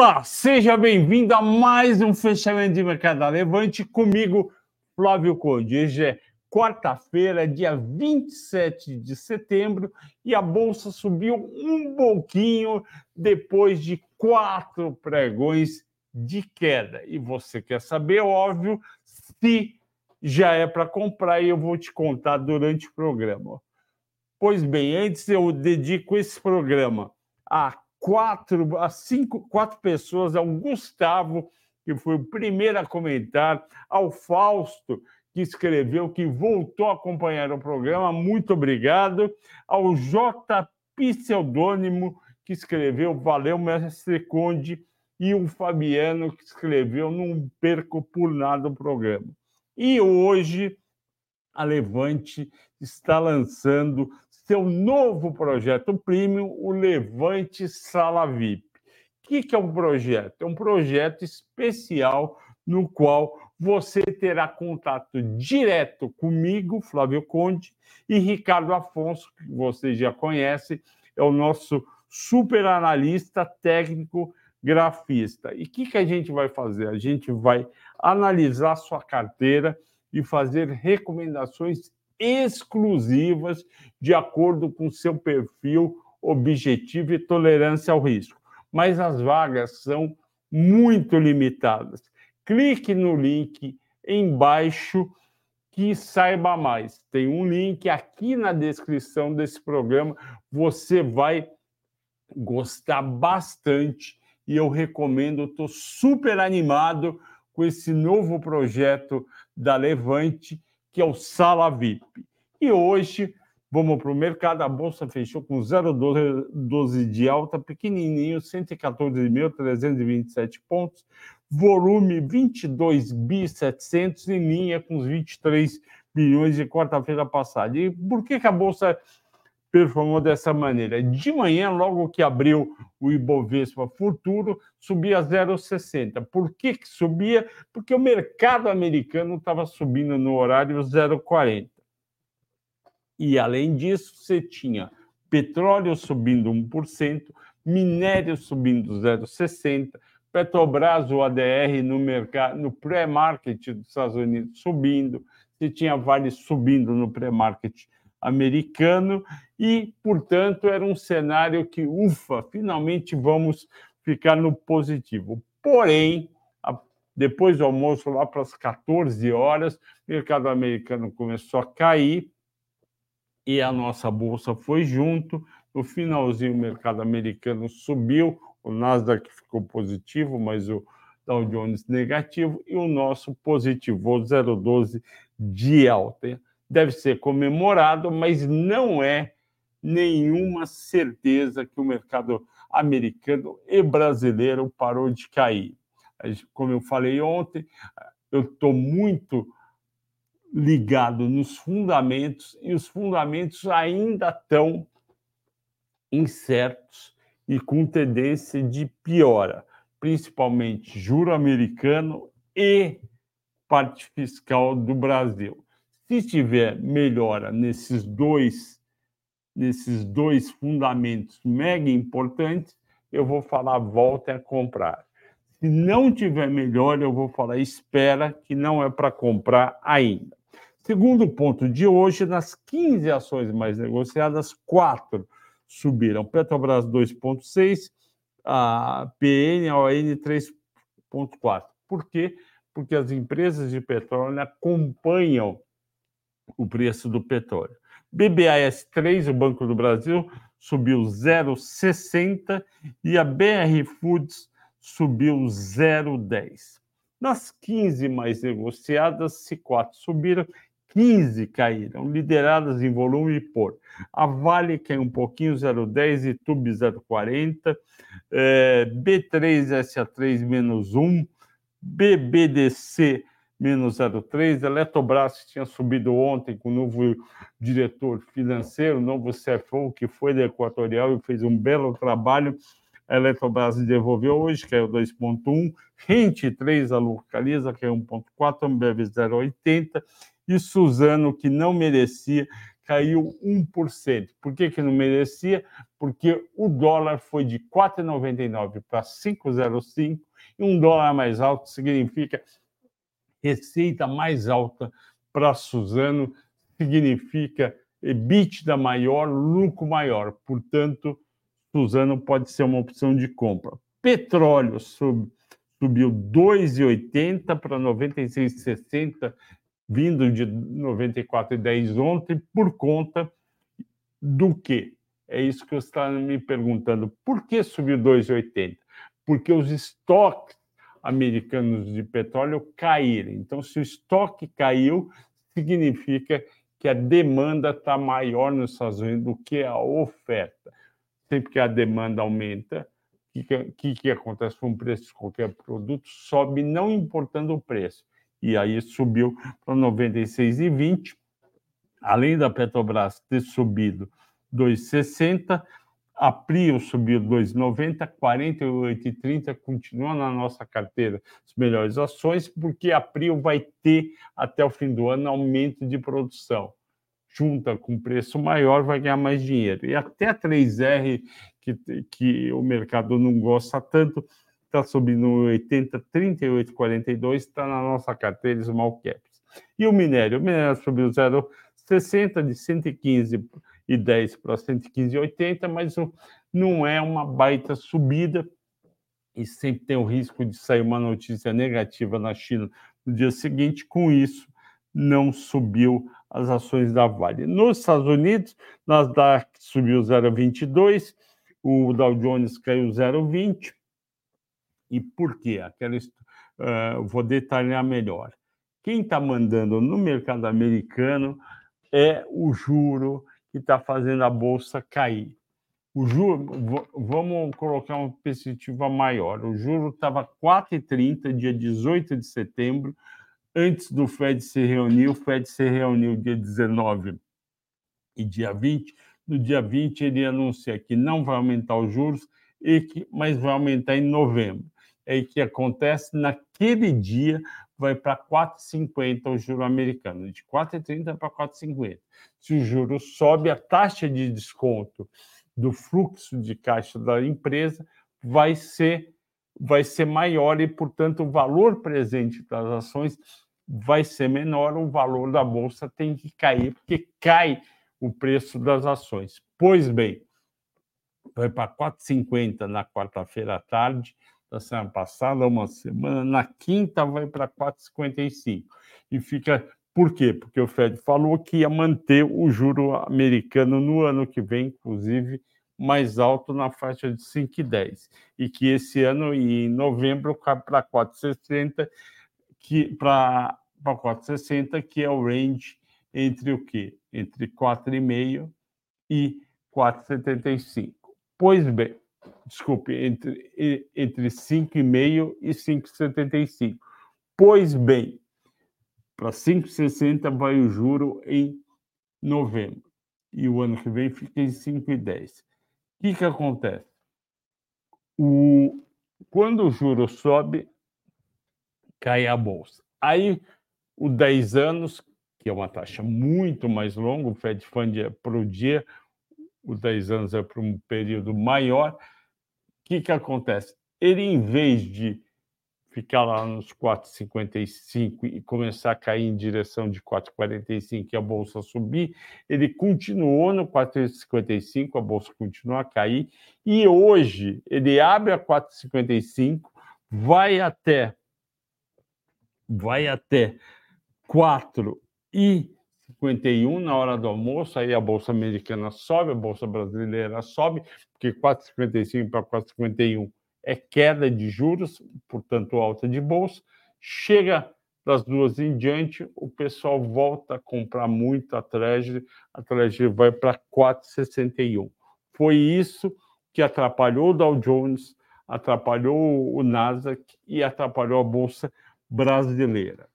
Olá, seja bem-vindo a mais um fechamento de mercado da Levante comigo, Flávio Conde. Hoje é quarta-feira, dia 27 de setembro, e a bolsa subiu um pouquinho depois de quatro pregões de queda. E você quer saber, óbvio, se já é para comprar e eu vou te contar durante o programa. Pois bem, antes eu dedico esse programa a quatro, a cinco, quatro pessoas, ao Gustavo, que foi o primeiro a comentar, ao Fausto, que escreveu, que voltou a acompanhar o programa, muito obrigado, ao J. Pseudônimo, que escreveu, valeu, mestre Conde, e o Fabiano, que escreveu, não perco por nada o programa. E hoje a Levante está lançando seu novo projeto premium, o Levante Sala VIP. O que, que é um projeto? É um projeto especial no qual você terá contato direto comigo, Flávio Conde, e Ricardo Afonso, que você já conhece, é o nosso super analista técnico grafista. E o que, que a gente vai fazer? A gente vai analisar sua carteira e fazer recomendações exclusivas de acordo com seu perfil, objetivo e tolerância ao risco. Mas as vagas são muito limitadas. Clique no link embaixo que saiba mais. Tem um link aqui na descrição desse programa. Você vai gostar bastante e eu recomendo. Estou super animado com esse novo projeto da Levante, que é o Sala VIP. E hoje, vamos para o mercado, a Bolsa fechou com 0,12 de alta, pequenininho, 114.327 pontos, volume 22 bi 700 em linha com os 23 bilhões de quarta-feira passada. E por que, que a Bolsa performou dessa maneira. De manhã, logo que abriu o Ibovespa Futuro, subia 0,60. Por que, que subia? Porque o mercado americano estava subindo no horário 0,40. E, além disso, você tinha petróleo subindo 1%, minério subindo 0,60%, Petrobras, o ADR no mercado, no pré-market dos Estados Unidos subindo, você tinha Vale subindo no pré-market americano e, portanto, era um cenário que, ufa, finalmente vamos ficar no positivo. Porém, depois do almoço, lá para as 14 horas, o mercado americano começou a cair e a nossa bolsa foi junto. No finalzinho, o mercado americano subiu, o Nasdaq ficou positivo, mas o Dow Jones negativo e o nosso positivo, 0,12 de alta deve ser comemorado, mas não é nenhuma certeza que o mercado americano e brasileiro parou de cair. Como eu falei ontem, eu estou muito ligado nos fundamentos e os fundamentos ainda estão incertos e com tendência de piora, principalmente juro americano e parte fiscal do Brasil. Se tiver melhora nesses dois, nesses dois fundamentos mega importantes, eu vou falar volta a comprar. Se não tiver melhor, eu vou falar espera, que não é para comprar ainda. Segundo ponto de hoje, nas 15 ações mais negociadas, quatro subiram. Petrobras 2,6, a PN, a ON 3,4. Por quê? Porque as empresas de petróleo acompanham o preço do petróleo. BBAS3, o Banco do Brasil, subiu 0,60 e a BR Foods subiu 0,10. Nas 15 mais negociadas, se 4 subiram, 15 caíram, lideradas em volume por a Vale caiu um pouquinho, 0,10, e Tube 0,40, é, B3SA3 menos 1, BBDC menos 0,3. Eletrobras tinha subido ontem com o novo diretor financeiro, novo CFO, que foi da Equatorial e fez um belo trabalho. A Eletrobras devolveu hoje, o 2,1. Rente 3, a Localiza, que é 1,4. Ambev 0,80. E Suzano, que não merecia, caiu 1%. Por que, que não merecia? Porque o dólar foi de 4,99 para 5,05 e um dólar mais alto significa receita mais alta para Suzano, significa EBITDA maior, lucro maior. Portanto, Suzano pode ser uma opção de compra. Petróleo sub, subiu 2,80 para 96,60 vindo de 94,10 ontem, por conta do quê? É isso que você está me perguntando. Por que subiu 2,80? Porque os estoques americanos de petróleo caíram. Então, se o estoque caiu, significa que a demanda está maior nos Estados Unidos do que a oferta. Sempre que a demanda aumenta, o que, que, que acontece com o preço de qualquer produto? Sobe, não importando o preço e aí subiu para 96,20. Além da Petrobras ter subido 2,60, a Prio subiu 2,90, 48,30 continua na nossa carteira as melhores ações, porque a Prio vai ter até o fim do ano aumento de produção. Junta com preço maior, vai ganhar mais dinheiro. E até a 3R, que, que o mercado não gosta tanto, está subindo 80, 38, 42, está na nossa carteira small caps. E o minério? O minério subiu 0,60 de 115 e 10 para 115,80, mas não é uma baita subida e sempre tem o risco de sair uma notícia negativa na China no dia seguinte. Com isso, não subiu as ações da Vale. Nos Estados Unidos, Nasdaq subiu 0,22, o Dow Jones caiu 0,20, e por quê? Aquela, uh, vou detalhar melhor. Quem está mandando no mercado americano é o juro que está fazendo a bolsa cair. O juro, vamos colocar uma perspectiva maior. O juro estava 4,30 dia 18 de setembro, antes do Fed se reunir. O Fed se reuniu dia 19 e dia 20. No dia 20, ele anuncia que não vai aumentar os juros, e que, mas vai aumentar em novembro é que acontece naquele dia vai para 4,50 o juro americano, de 4,30 para 4,50. Se o juro sobe, a taxa de desconto do fluxo de caixa da empresa vai ser vai ser maior e, portanto, o valor presente das ações vai ser menor, o valor da bolsa tem que cair, porque cai o preço das ações. Pois bem, vai para 4,50 na quarta-feira à tarde, da semana passada, uma semana, na quinta vai para 4,55. E fica. Por quê? Porque o Fed falou que ia manter o juro americano no ano que vem, inclusive, mais alto na faixa de 5,10. E que esse ano, em novembro, cai para 4,60, que para 4,60, que é o range entre o quê? Entre 4,5 e 4,75. Pois bem, desculpe, entre, entre 5,5 e 5,75. Pois bem, para 5,60 vai o juro em novembro. E o ano que vem fica em 5,10. O que, que acontece? O, quando o juro sobe, cai a bolsa. Aí, o 10 anos, que é uma taxa muito mais longa, o Fed Fund é para o dia, o 10 anos é para um período maior, que, que acontece? Ele, em vez de ficar lá nos 4,55 e começar a cair em direção de 4,45 e a bolsa subir, ele continuou no 4,55, a bolsa continua a cair, e hoje ele abre a 4,55, vai até vai até 4 e 51 na hora do almoço, aí a bolsa americana sobe, a bolsa brasileira sobe, porque 4,55 para 4,51 é queda de juros, portanto alta de bolsa. Chega das duas em diante, o pessoal volta a comprar muito a Treasury, a Treasury vai para 4,61. Foi isso que atrapalhou o Dow Jones, atrapalhou o Nasdaq e atrapalhou a bolsa brasileira.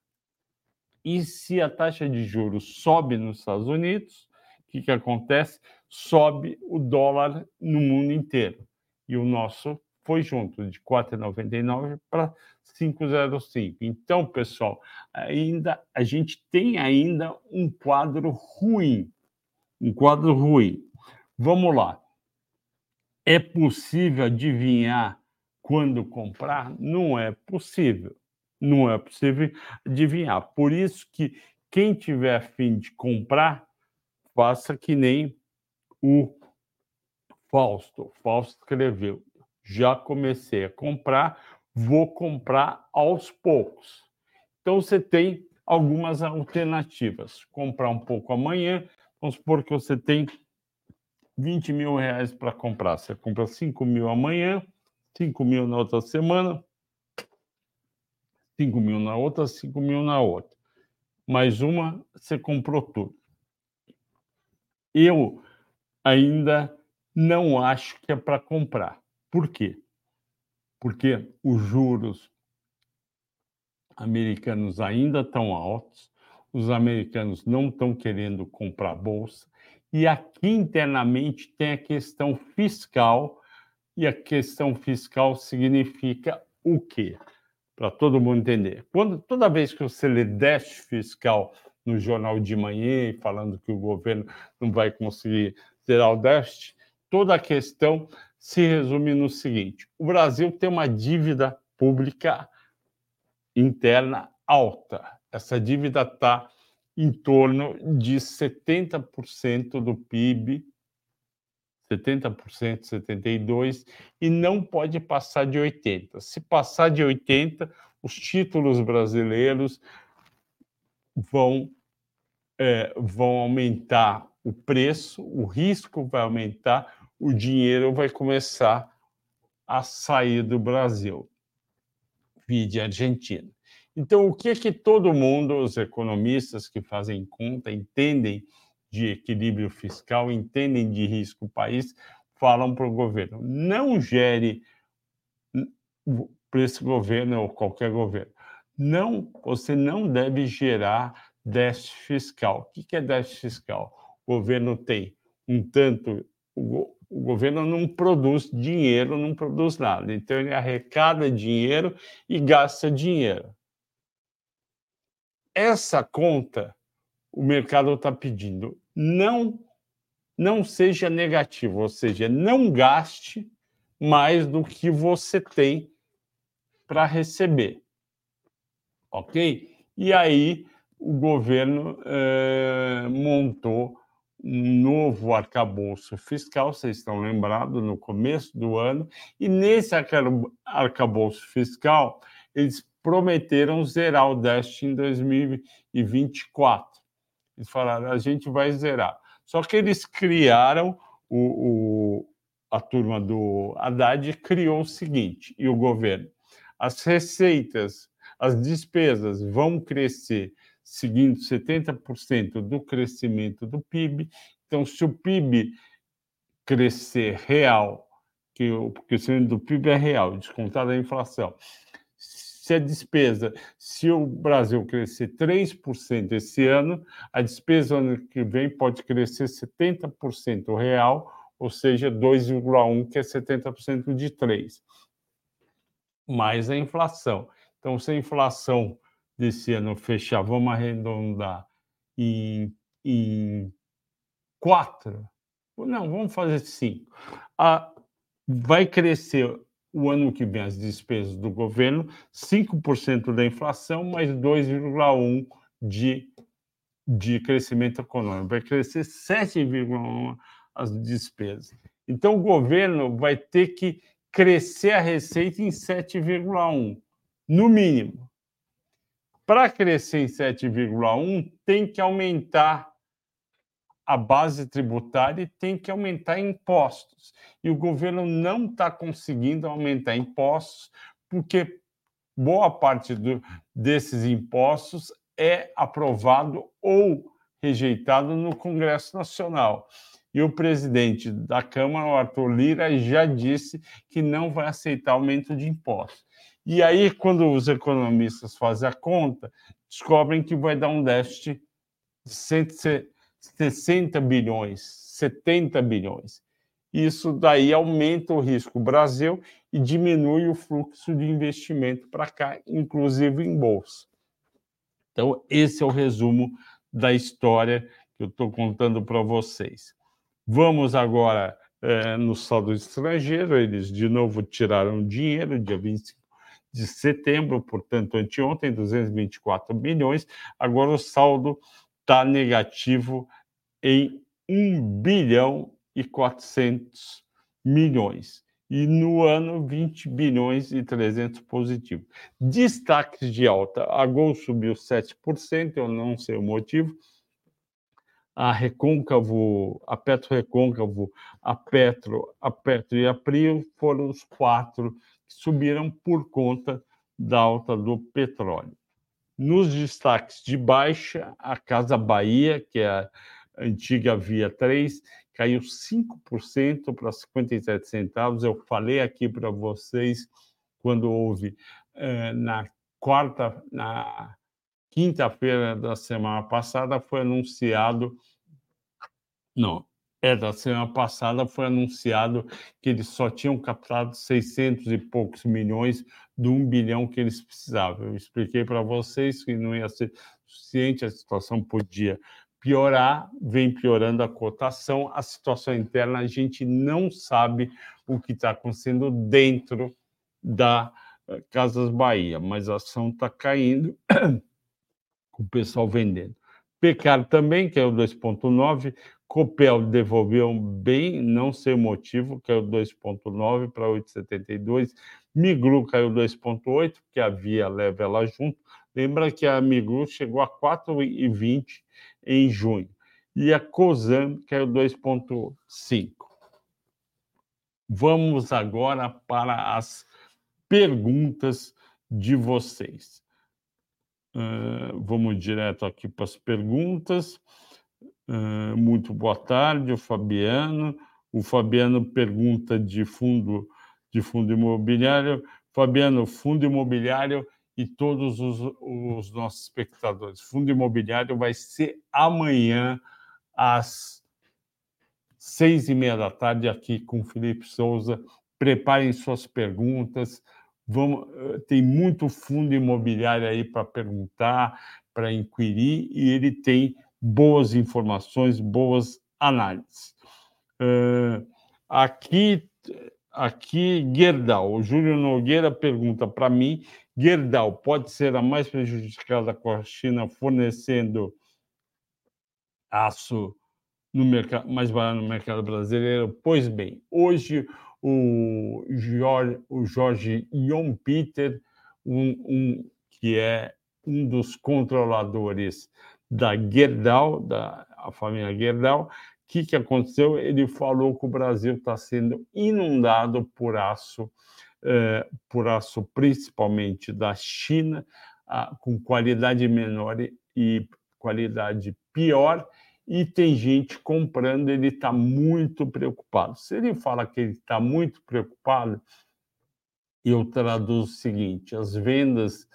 E se a taxa de juros sobe nos Estados Unidos, o que, que acontece? Sobe o dólar no mundo inteiro. E o nosso foi junto, de 4,99 para 5,05. Então, pessoal, ainda a gente tem ainda um quadro ruim. um quadro ruim. Vamos lá. É possível adivinhar quando comprar? Não é possível. Não é possível adivinhar. Por isso que quem tiver fim de comprar, faça que nem o Fausto. Fausto escreveu: já comecei a comprar, vou comprar aos poucos. Então você tem algumas alternativas. Comprar um pouco amanhã, vamos supor que você tem 20 mil reais para comprar. Você compra 5 mil amanhã, 5 mil na outra semana, 5 mil na outra, 5 mil na outra. Mais uma, você comprou tudo. Eu ainda não acho que é para comprar. Por quê? Porque os juros americanos ainda estão altos, os americanos não estão querendo comprar bolsa, e aqui internamente tem a questão fiscal, e a questão fiscal significa o quê? Para todo mundo entender. Quando, toda vez que você lê déficit fiscal no jornal de manhã, falando que o governo não vai conseguir zerar o déficit, toda a questão se resume no seguinte: o Brasil tem uma dívida pública interna alta. Essa dívida está em torno de 70% do PIB, 70%, 72%, e não pode passar de 80%. Se passar de 80%, os títulos brasileiros vão, é, vão aumentar o preço, o risco vai aumentar, o dinheiro vai começar a sair do Brasil vide Argentina. Então, o que é que todo mundo, os economistas que fazem conta, entendem de equilíbrio fiscal, entendem de risco país, falam para o governo? Não gere para esse governo ou qualquer governo. Não, você não deve gerar déficit fiscal. O que é déficit fiscal? O governo tem um tanto, o governo não produz dinheiro, não produz nada. Então, ele arrecada dinheiro e gasta dinheiro. Essa conta o mercado está pedindo. Não, não seja negativo, ou seja, não gaste mais do que você tem para receber. Ok? E aí o governo eh, montou um novo arcabouço fiscal, vocês estão lembrados, no começo do ano, e nesse arcabouço fiscal, eles prometeram zerar o déficit em 2024. Eles falaram, a gente vai zerar. Só que eles criaram, o, o, a turma do Haddad criou o seguinte, e o governo, as receitas, as despesas vão crescer seguindo 70% do crescimento do PIB. Então, se o PIB crescer real, que o crescimento do PIB é real, descontado a inflação, se a despesa, se o Brasil crescer 3% esse ano, a despesa ano que vem pode crescer 70% real, ou seja, 2,1, que é 70% de 3, mais a inflação. Então, se a inflação desse ano fechar, vamos arredondar em, em quatro, não, vamos fazer cinco. A, vai crescer o ano que vem as despesas do governo, 5% da inflação, mais 2,1% de, de crescimento econômico. Vai crescer 7,1% as despesas. Então, o governo vai ter que crescer a receita em 7,1%, no mínimo. Para crescer em 7,1, tem que aumentar a base tributária e tem que aumentar impostos. E o governo não está conseguindo aumentar impostos, porque boa parte do, desses impostos é aprovado ou rejeitado no Congresso Nacional. E o presidente da Câmara, o Arthur Lira, já disse que não vai aceitar aumento de impostos. E aí, quando os economistas fazem a conta, descobrem que vai dar um déficit de 160 bilhões, 70 bilhões. Isso daí aumenta o risco Brasil e diminui o fluxo de investimento para cá, inclusive em bolsa. Então, esse é o resumo da história que eu estou contando para vocês. Vamos agora é, no saldo estrangeiro, eles de novo tiraram dinheiro, dia 25 de setembro, portanto, anteontem, 224 milhões. Agora o saldo está negativo em 1 bilhão e 400 milhões. E no ano, 20 bilhões e 300 positivo. Destaques de alta. A Gol subiu 7%, eu não sei o motivo. A Recôncavo, a Petro Recôncavo, a Petro, a Petro e a Prio foram os quatro que subiram por conta da alta do petróleo. Nos destaques de baixa, a Casa Bahia, que é a antiga Via 3, caiu 5% para 57 centavos. Eu falei aqui para vocês quando houve eh, na quarta, na quinta-feira da semana passada, foi anunciado. Não, é da semana passada foi anunciado que eles só tinham captado 600 e poucos milhões do 1 bilhão que eles precisavam. Eu expliquei para vocês que não ia ser suficiente, a situação podia piorar, vem piorando a cotação, a situação interna, a gente não sabe o que está acontecendo dentro da eh, Casas Bahia, mas a ação está caindo, com o pessoal vendendo. Pecar também, que é o 2,9, Copel devolveu bem, não sei o motivo, o 2,9 para 8,72. Miglu caiu 2,8, porque a Via leva ela junto. Lembra que a Miglu chegou a 4,20 em junho. E a COSAN caiu 2,5. Vamos agora para as perguntas de vocês. Uh, vamos direto aqui para as perguntas. Muito boa tarde, o Fabiano. O Fabiano pergunta de fundo de fundo imobiliário. Fabiano, fundo imobiliário e todos os, os nossos espectadores. Fundo imobiliário vai ser amanhã às seis e meia da tarde aqui com o Felipe Souza. Preparem suas perguntas. Vamos, eh, tem muito fundo imobiliário aí para perguntar, para inquirir, e ele tem boas informações, boas análises. Uh, aqui, aqui, Gerdau, o Júlio Nogueira pergunta para mim Gerdau pode ser a mais prejudicada com a China fornecendo aço no mercado, mais barato no mercado brasileiro? Pois bem, hoje o Jorge, o Jorge Ion Peter, um, um, que é um dos controladores da Gerdau, da a família Gerdau, o que, que aconteceu? Ele falou que o Brasil está sendo inundado por aço eh, por aço principalmente da China, ah, com qualidade menor e qualidade pior, e tem gente comprando, ele está muito preocupado. Se ele fala que ele está muito preocupado, eu traduzo o seguinte: as vendas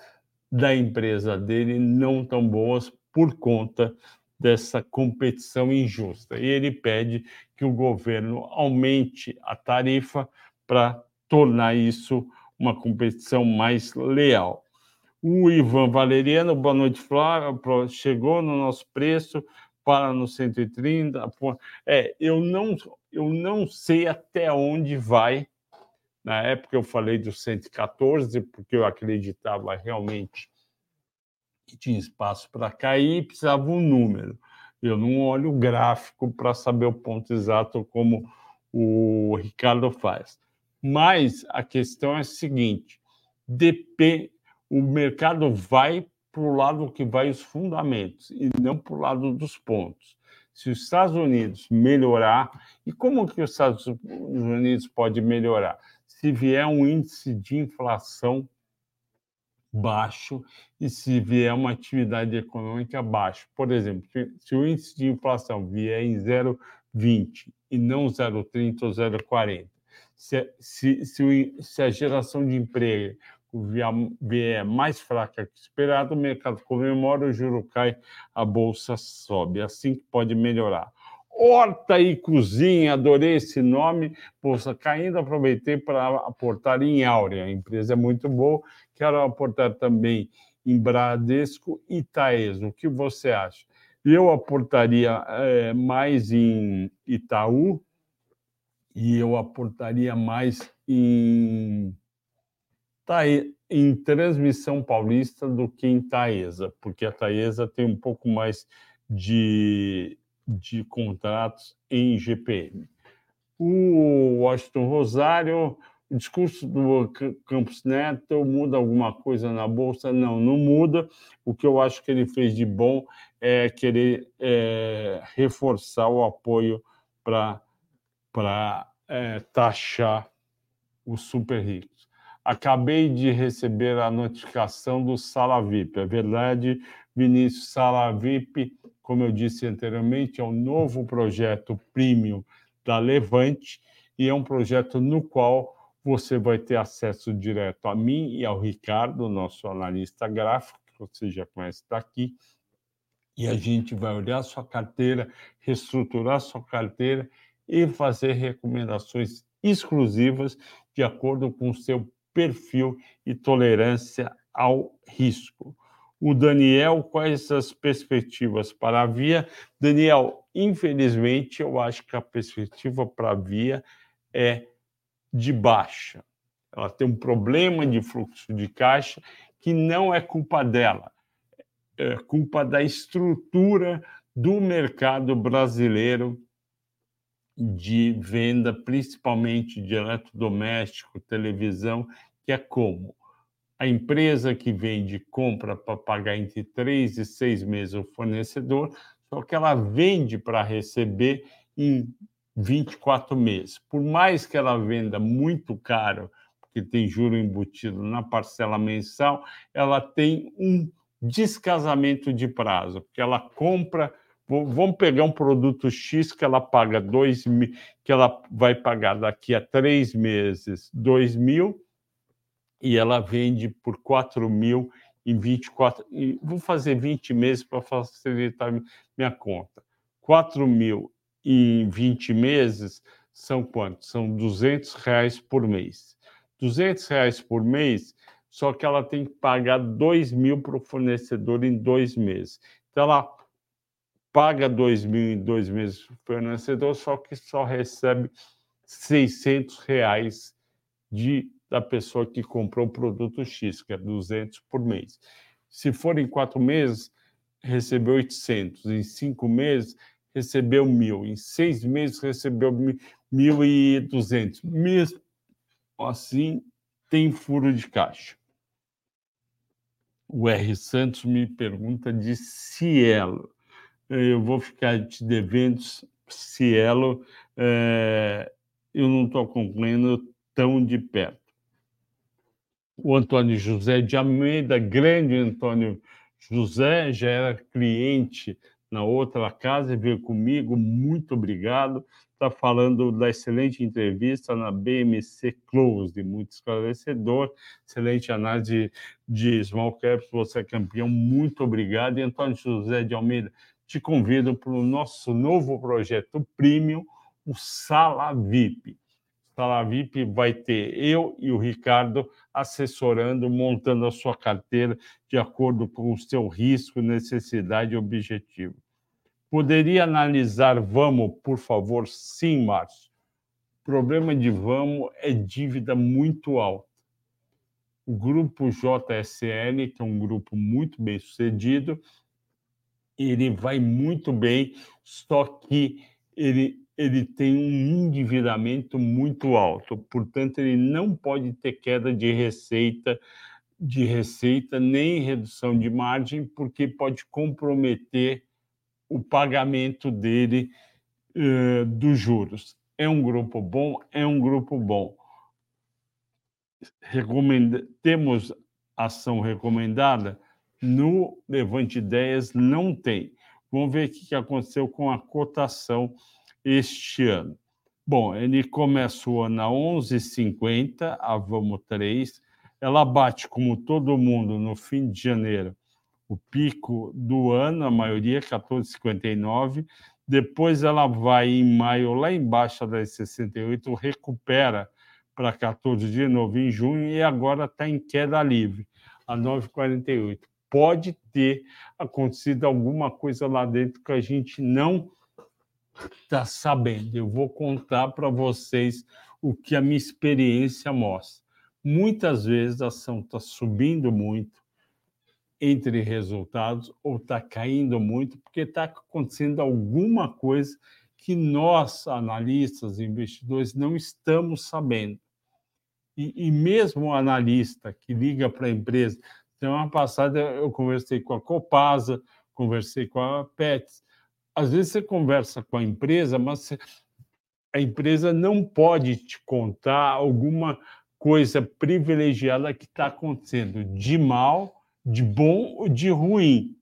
da empresa dele não estão boas por conta dessa competição injusta. E ele pede que o governo aumente a tarifa para tornar isso uma competição mais leal. O Ivan Valeriano, boa noite, Flávio. Chegou no nosso preço, para no 130. É, eu não, eu não sei até onde vai. Na época eu falei do 114, porque eu acreditava realmente que tinha espaço para cair e precisava um número. Eu não olho o gráfico para saber o ponto exato como o Ricardo faz. Mas a questão é a seguinte: depende, o mercado vai para o lado que vai os fundamentos e não para o lado dos pontos. Se os Estados Unidos melhorar, e como que os Estados Unidos pode melhorar? Se vier um índice de inflação baixo e se vier uma atividade econômica baixa. Por exemplo, se o índice de inflação vier em 0,20 e não 0,30 ou 0,40, se, se, se, se a geração de emprego vier mais fraca que esperado, o mercado comemora, o juro cai, a bolsa sobe. É assim que pode melhorar. Horta e Cozinha, adorei esse nome. Bolsa caindo, aproveitei para aportar em Áurea. A empresa é muito boa. Quero aportar também em Bradesco e Taes. O que você acha? Eu aportaria é, mais em Itaú e eu aportaria mais em, em Transmissão Paulista do que em Taesa, porque a Taesa tem um pouco mais de, de contratos em GPM. O Washington Rosário, o discurso do Campos Neto muda alguma coisa na Bolsa? Não, não muda. O que eu acho que ele fez de bom é querer é, reforçar o apoio para é, taxar os super ricos. Acabei de receber a notificação do Sala VIP. É verdade, Vinícius Sala VIP, como eu disse anteriormente, é um novo projeto premium da Levante e é um projeto no qual você vai ter acesso direto a mim e ao Ricardo, nosso analista gráfico, que você já conhece daqui, e a gente vai olhar sua carteira, reestruturar sua carteira e fazer recomendações exclusivas de acordo com o seu perfil e tolerância ao risco. O Daniel, quais as perspectivas para a Via? Daniel, infelizmente, eu acho que a perspectiva para a Via é de baixa. Ela tem um problema de fluxo de caixa que não é culpa dela, é culpa da estrutura do mercado brasileiro de venda, principalmente de eletrodoméstico, televisão, que é como a empresa que vende compra para pagar entre três e seis meses o fornecedor, só que ela vende para receber em 24 meses. Por mais que ela venda muito caro, porque tem juro embutido na parcela mensal, ela tem um descasamento de prazo, porque ela compra Vamos pegar um produto X que ela paga dois mil, que ela vai pagar daqui a três meses dois mil e ela vende por quatro mil em 24. E vou fazer 20 meses para facilitar minha conta. 4 mil em 20 meses são quantos? São 200 reais por mês. 200 reais por mês, só que ela tem que pagar 2 mil para o fornecedor em dois meses. Então, ela paga dois mil em dois meses para o fornecedor, só que só recebe 600 reais de, da pessoa que comprou o produto X, que é 200 por mês. Se for em quatro meses, recebeu 800. Em cinco meses, recebeu mil. Em seis meses, recebeu 1.200. Mesmo assim, tem furo de caixa. O R. Santos me pergunta de Cielo eu vou ficar te devendo Cielo, é, eu não estou acompanhando tão de perto. O Antônio José de Almeida, grande Antônio José, já era cliente na outra casa e veio comigo, muito obrigado. Está falando da excelente entrevista na BMC Close, muito esclarecedor, excelente análise de small caps, você é campeão, muito obrigado. E Antônio José de Almeida, te convido para o nosso novo projeto premium, o Sala VIP. Sala VIP vai ter eu e o Ricardo assessorando, montando a sua carteira de acordo com o seu risco, necessidade e objetivo. Poderia analisar Vamos, por favor? Sim, Márcio. O problema de Vamos é dívida muito alta. O grupo JSL, que é um grupo muito bem sucedido, ele vai muito bem, só que ele, ele tem um endividamento muito alto, portanto, ele não pode ter queda de receita, de receita nem redução de margem, porque pode comprometer o pagamento dele uh, dos juros. É um grupo bom, é um grupo bom. Recomenda, temos ação recomendada? No Levante Ideias não tem. Vamos ver o que aconteceu com a cotação este ano. Bom, ele começa o ano a 11,50, a Vamos 3. Ela bate, como todo mundo, no fim de janeiro, o pico do ano, a maioria 14,59. Depois ela vai em maio lá embaixo das 68, recupera para 14 de novo em junho e agora está em queda livre, a 9,48 pode ter acontecido alguma coisa lá dentro que a gente não está sabendo. Eu vou contar para vocês o que a minha experiência mostra. Muitas vezes a ação está subindo muito entre resultados ou está caindo muito porque está acontecendo alguma coisa que nós, analistas, investidores, não estamos sabendo. E, e mesmo o analista que liga para a empresa, semana passada eu conversei com a Copasa, conversei com a Pets. Às vezes você conversa com a empresa, mas a empresa não pode te contar alguma coisa privilegiada que está acontecendo, de mal, de bom ou de ruim.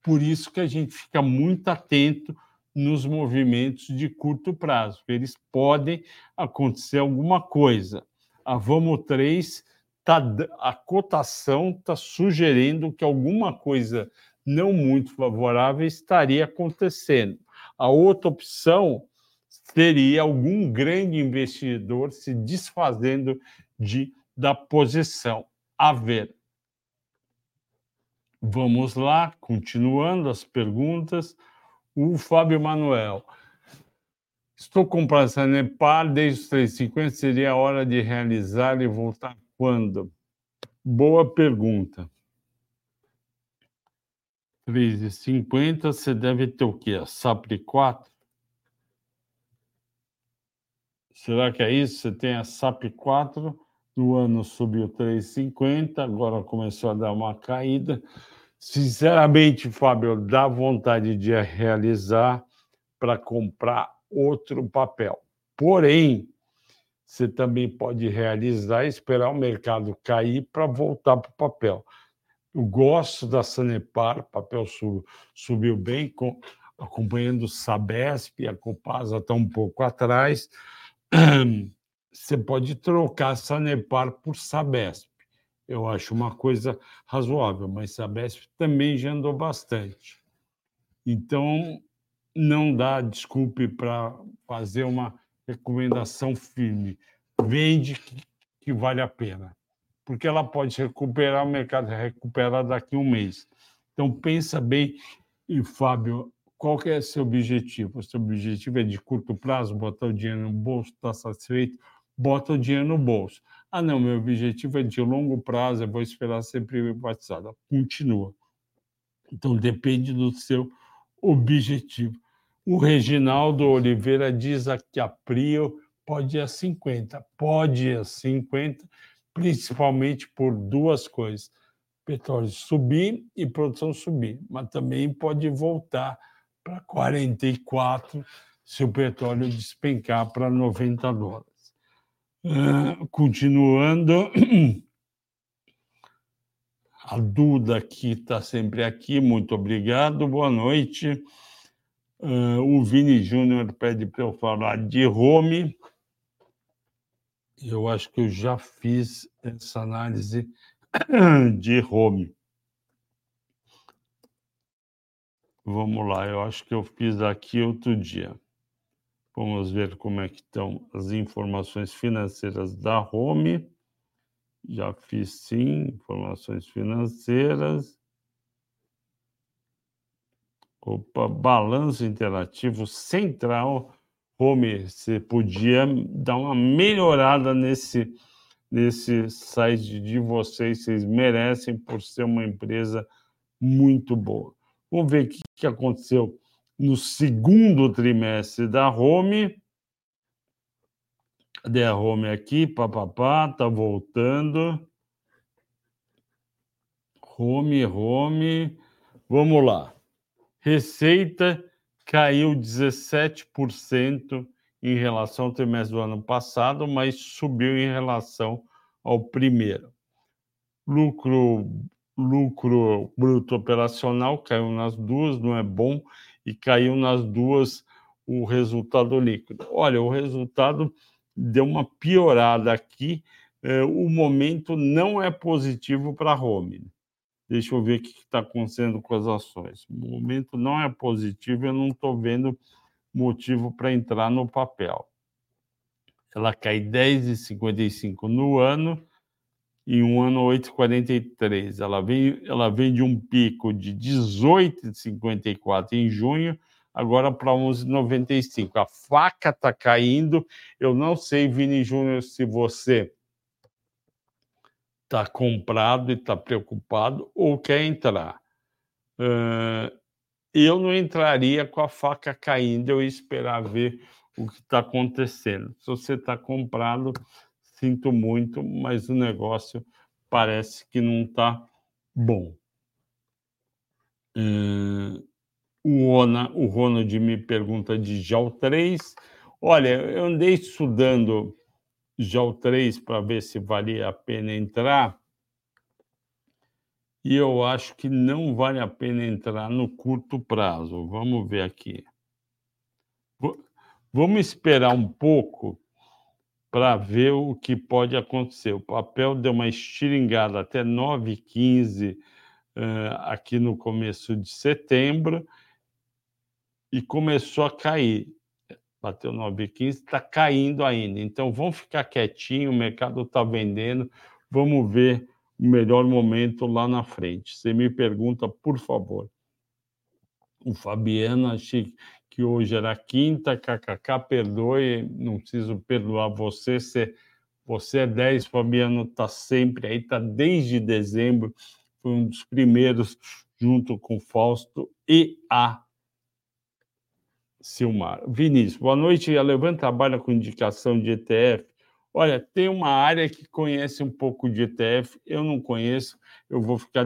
Por isso que a gente fica muito atento nos movimentos de curto prazo. Eles podem acontecer alguma coisa. A Vamos 3, tá, a cotação está sugerindo que alguma coisa não muito favorável estaria acontecendo. A outra opção seria algum grande investidor se desfazendo de, da posição. A ver. Vamos lá, continuando as perguntas. O Fábio Manuel. Estou comprando essa Nepal desde os 3,50. Seria a hora de realizar e voltar quando? Boa pergunta. 3,50, você deve ter o quê? A SAPRI 4? Será que é isso? Você tem a SAP 4, no ano subiu 3,50, agora começou a dar uma caída. Sinceramente, Fábio, dá vontade de realizar para comprar outro papel. Porém, você também pode realizar e esperar o mercado cair para voltar para o papel. Eu gosto da Sanepar, papel subiu bem, com, acompanhando o Sabesp, a Copasa está um pouco atrás. Você pode trocar Sanepar por Sabesp eu acho uma coisa razoável, mas a Besp também já andou bastante. Então, não dá desculpe para fazer uma recomendação firme. Vende que, vale a pena, porque ela pode recuperar, o mercado recuperar daqui a um mês. Então, pensa bem, e Fábio, qual que é seu objetivo? O seu objetivo é de curto prazo, botar o dinheiro no bolso, está satisfeito? Bota o dinheiro no bolso. Ah, não, meu objetivo é de longo prazo, eu vou esperar ser privatizada. Continua. Então, depende do seu objetivo. O Reginaldo Oliveira diz aqui a Prio pode ir a 50. Pode ir a 50, principalmente por duas coisas. Petróleo subir e produção subir, mas também pode voltar para 44 se o petróleo despencar para 90 dólares. Uh, continuando, a Duda que está sempre aqui, muito obrigado, boa noite. Uh, o Vini Júnior pede para eu falar de Home. Eu acho que eu já fiz essa análise de Home. Vamos lá, eu acho que eu fiz aqui outro dia. Vamos ver como é que estão as informações financeiras da Home. Já fiz sim, informações financeiras. Opa, balanço interativo central. Home, você podia dar uma melhorada nesse, nesse site de vocês. Vocês merecem por ser uma empresa muito boa. Vamos ver o que, aconteceu no segundo trimestre da Home. Cadê a Home aqui? Papapá, tá voltando. Home, Home. Vamos lá. Receita caiu 17% em relação ao trimestre do ano passado, mas subiu em relação ao primeiro. Lucro, lucro bruto operacional caiu nas duas, não é bom e caiu nas duas o resultado líquido. Olha, o resultado deu uma piorada aqui. É, o momento não é positivo para a Home. Deixa eu ver o que está acontecendo com as ações. O momento não é positivo, eu não estou vendo motivo para entrar no papel. Ela cai 10,55 no ano, em um ano 8,43. Ela vem, ela vem de um pico de 18,54 em junho, agora para 11,95. A faca está caindo. Eu não sei, Vini Júnior, se você está comprado e está preocupado ou quer entrar. Uh, eu não entraria com a faca caindo, eu ia esperar ver o que está acontecendo. Se você está comprado, sinto muito, mas o negócio parece que não está bom. Uh, o, Ona, o Ronald me pergunta de GEL 3. Olha, eu andei estudando GEL 3 para ver se valia a pena entrar. E eu acho que não vale a pena entrar no curto prazo. Vamos ver aqui. Vamos esperar um pouco para ver o que pode acontecer. O papel deu uma estiringada até 9,15 uh, aqui no começo de setembro e começou a cair. Bateu 9,15, está caindo ainda. Então vamos ficar quietinho, o mercado está vendendo, vamos ver o melhor momento lá na frente. Você me pergunta, por favor. O Fabiano, achei que hoje era quinta, kkk, perdoe, não preciso perdoar você, você, você é 10, Fabiano está sempre aí, está desde dezembro, foi um dos primeiros, junto com Fausto e a Silmar. Vinícius, boa noite, a Levanta trabalha com indicação de ETF. Olha, tem uma área que conhece um pouco de ETF, eu não conheço, eu vou ficar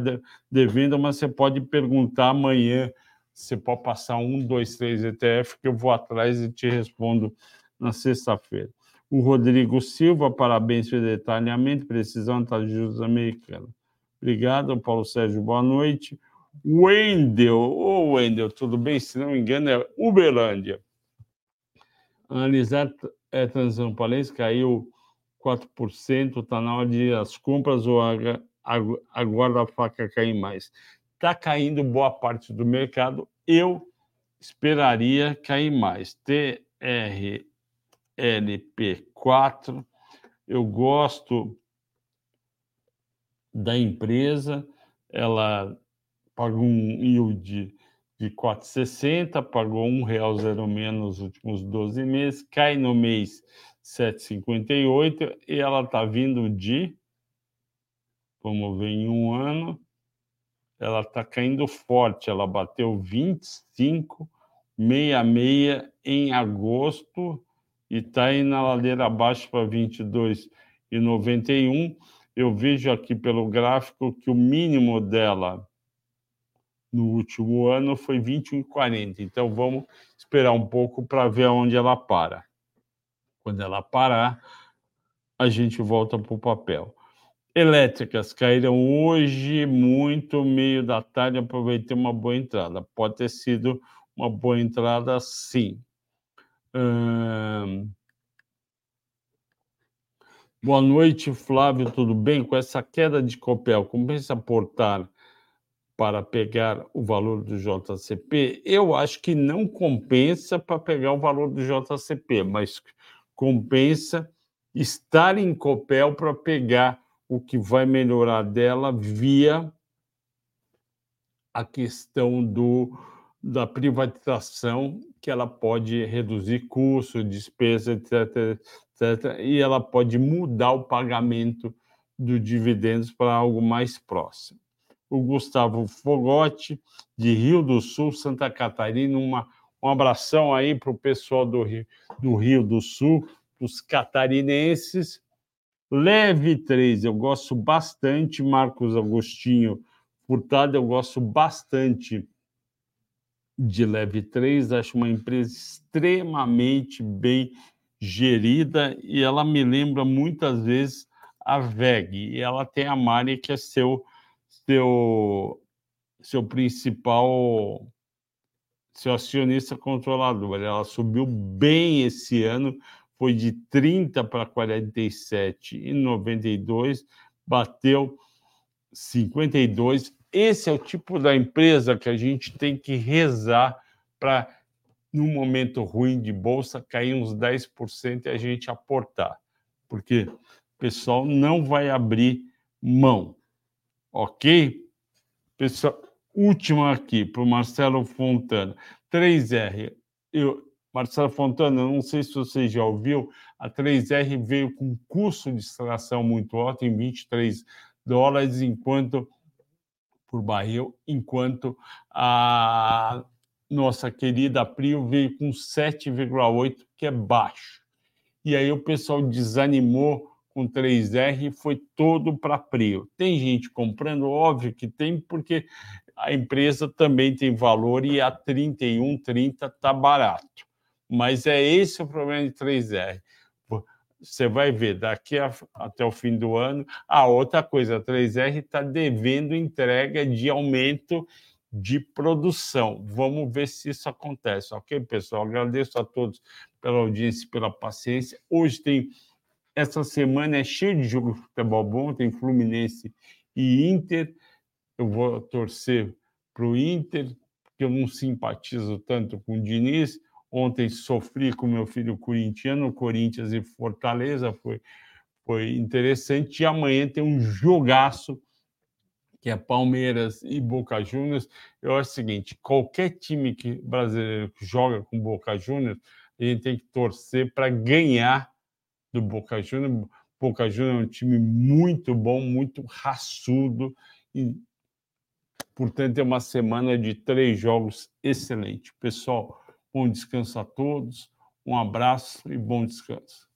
devendo, mas você pode perguntar amanhã você pode passar um, dois, três ETF que eu vou atrás e te respondo na sexta-feira. O Rodrigo Silva, parabéns pelo detalhamento, precisão da juros americana. Obrigado, Paulo Sérgio, boa noite. Wendel, ô oh, Wendel, tudo bem? Se não me engano, é Uberlândia. Analisar é, transição palestra caiu 4%, está na hora de as compras ou agora a faca cair mais está caindo boa parte do mercado. Eu esperaria cair mais. TRLP4, eu gosto da empresa, ela pagou um yield de 4,60, pagou um real zero menos nos últimos 12 meses, cai no mês 7,58 e ela está vindo de, vamos ver, em um ano, ela está caindo forte, ela bateu 25,66 em agosto e está indo na ladeira abaixo para 22,91. Eu vejo aqui pelo gráfico que o mínimo dela no último ano foi 21,40. Então vamos esperar um pouco para ver onde ela para. Quando ela parar, a gente volta para o papel elétricas caíram hoje muito, meio da tarde, aproveitei uma boa entrada. Pode ter sido uma boa entrada, sim. Hum... Boa noite, Flávio, tudo bem? Com essa queda de Copel, compensa aportar para pegar o valor do JCP? Eu acho que não compensa para pegar o valor do JCP, mas compensa estar em Copel para pegar o que vai melhorar dela via a questão do, da privatização, que ela pode reduzir custos, despesas, etc, etc, e ela pode mudar o pagamento dos dividendos para algo mais próximo. O Gustavo Fogotti, de Rio do Sul, Santa Catarina, uma, um abração aí para o pessoal do Rio, do Rio do Sul, os catarinenses, Leve 3, eu gosto bastante. Marcos Agostinho Furtado, eu gosto bastante de Leve 3. Acho uma empresa extremamente bem gerida e ela me lembra muitas vezes a VEG. E ela tem a Mari, que é seu, seu, seu principal seu acionista controlador. Ela subiu bem esse ano, foi de 30 para 47 e 92, bateu 52. Esse é o tipo da empresa que a gente tem que rezar para, num momento ruim de bolsa, cair uns 10% e a gente aportar. Porque o pessoal não vai abrir mão. Ok? Pessoal, última aqui para o Marcelo Fontana. 3R. Eu, Marcelo Fontana, não sei se você já ouviu, a 3R veio com custo de extração muito alto, em 23 dólares, enquanto por barril, enquanto a nossa querida Prio veio com 7,8, que é baixo. E aí o pessoal desanimou com 3R e foi todo para Prio. Tem gente comprando, óbvio que tem, porque a empresa também tem valor e a 31, 30 está barato. Mas é esse o problema de 3R. Você vai ver daqui a, até o fim do ano. A outra coisa, a 3R está devendo entrega de aumento de produção. Vamos ver se isso acontece, ok, pessoal? Agradeço a todos pela audiência pela paciência. Hoje tem. Essa semana é cheio de jogo de futebol bom, tem Fluminense e Inter. Eu vou torcer para o Inter, porque eu não simpatizo tanto com o Diniz. Ontem sofri com meu filho corintiano, Corinthians e Fortaleza, foi, foi interessante. E amanhã tem um jogaço que é Palmeiras e Boca Juniors. Eu acho o seguinte: qualquer time que, brasileiro que joga com Boca Juniors, a gente tem que torcer para ganhar do Boca Juniors. Boca Juniors é um time muito bom, muito raçudo, e, portanto, é uma semana de três jogos excelente. Pessoal, bom descanso a todos, um abraço e bom descanso.